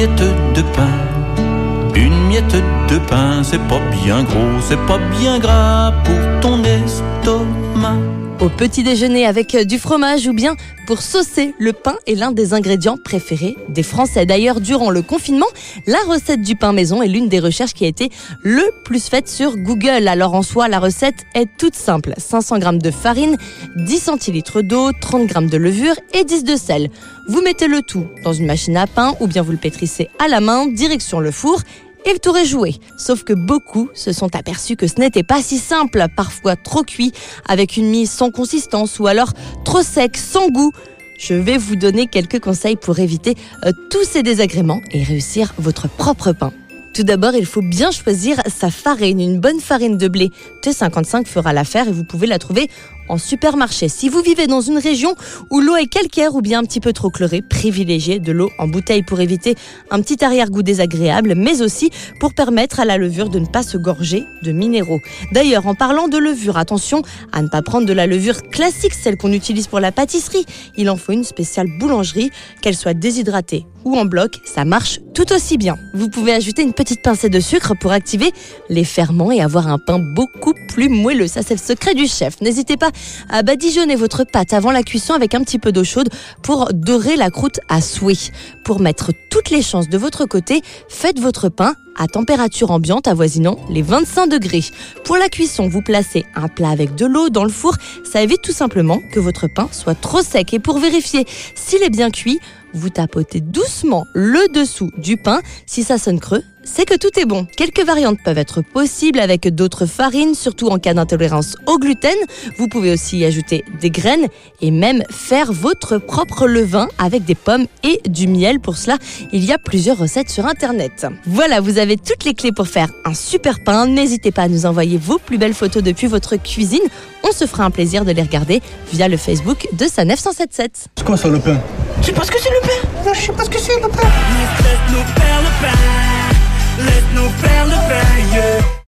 miette de pain, une miette de pain, c'est pas bien gros, c'est pas bien gras pour ton estomac. Au petit déjeuner avec du fromage ou bien pour saucer, le pain est l'un des ingrédients préférés des Français. D'ailleurs, durant le confinement, la recette du pain maison est l'une des recherches qui a été le plus faite sur Google. Alors en soi, la recette est toute simple. 500 g de farine, 10 centilitres d'eau, 30 g de levure et 10 de sel. Vous mettez le tout dans une machine à pain ou bien vous le pétrissez à la main, direction le four et le tour joué. Sauf que beaucoup se sont aperçus que ce n'était pas si simple, parfois trop cuit, avec une mise sans consistance ou alors trop sec, sans goût. Je vais vous donner quelques conseils pour éviter euh, tous ces désagréments et réussir votre propre pain. Tout d'abord, il faut bien choisir sa farine. Une bonne farine de blé T55 fera l'affaire et vous pouvez la trouver en supermarché. Si vous vivez dans une région où l'eau est calcaire ou bien un petit peu trop chlorée, privilégiez de l'eau en bouteille pour éviter un petit arrière-goût désagréable, mais aussi pour permettre à la levure de ne pas se gorger de minéraux. D'ailleurs, en parlant de levure, attention à ne pas prendre de la levure classique, celle qu'on utilise pour la pâtisserie. Il en faut une spéciale boulangerie, qu'elle soit déshydratée ou en bloc, ça marche tout aussi bien. Vous pouvez ajouter une petite pincée de sucre pour activer les ferments et avoir un pain beaucoup plus moelleux. Ça, c'est le secret du chef. N'hésitez pas à badigeonner votre pâte avant la cuisson avec un petit peu d'eau chaude pour dorer la croûte à souhait. Pour mettre toutes les chances de votre côté, faites votre pain à température ambiante avoisinant les 25 degrés. Pour la cuisson, vous placez un plat avec de l'eau dans le four. Ça évite tout simplement que votre pain soit trop sec. Et pour vérifier s'il est bien cuit, vous tapotez doucement le dessous du pain. Si ça sonne creux, c'est que tout est bon. Quelques variantes peuvent être possibles avec d'autres farines, surtout en cas d'intolérance au gluten. Vous pouvez aussi ajouter des graines et même faire votre propre levain avec des pommes et du miel. Pour cela, il y a plusieurs recettes sur Internet. Voilà, vous avez toutes les clés pour faire un super pain. N'hésitez pas à nous envoyer vos plus belles photos depuis votre cuisine. On se fera un plaisir de les regarder via le Facebook de sa 977. C'est quoi ça le pain? Tu sais pas ce que c'est le pain Non, je sais pas ce que c'est le pain.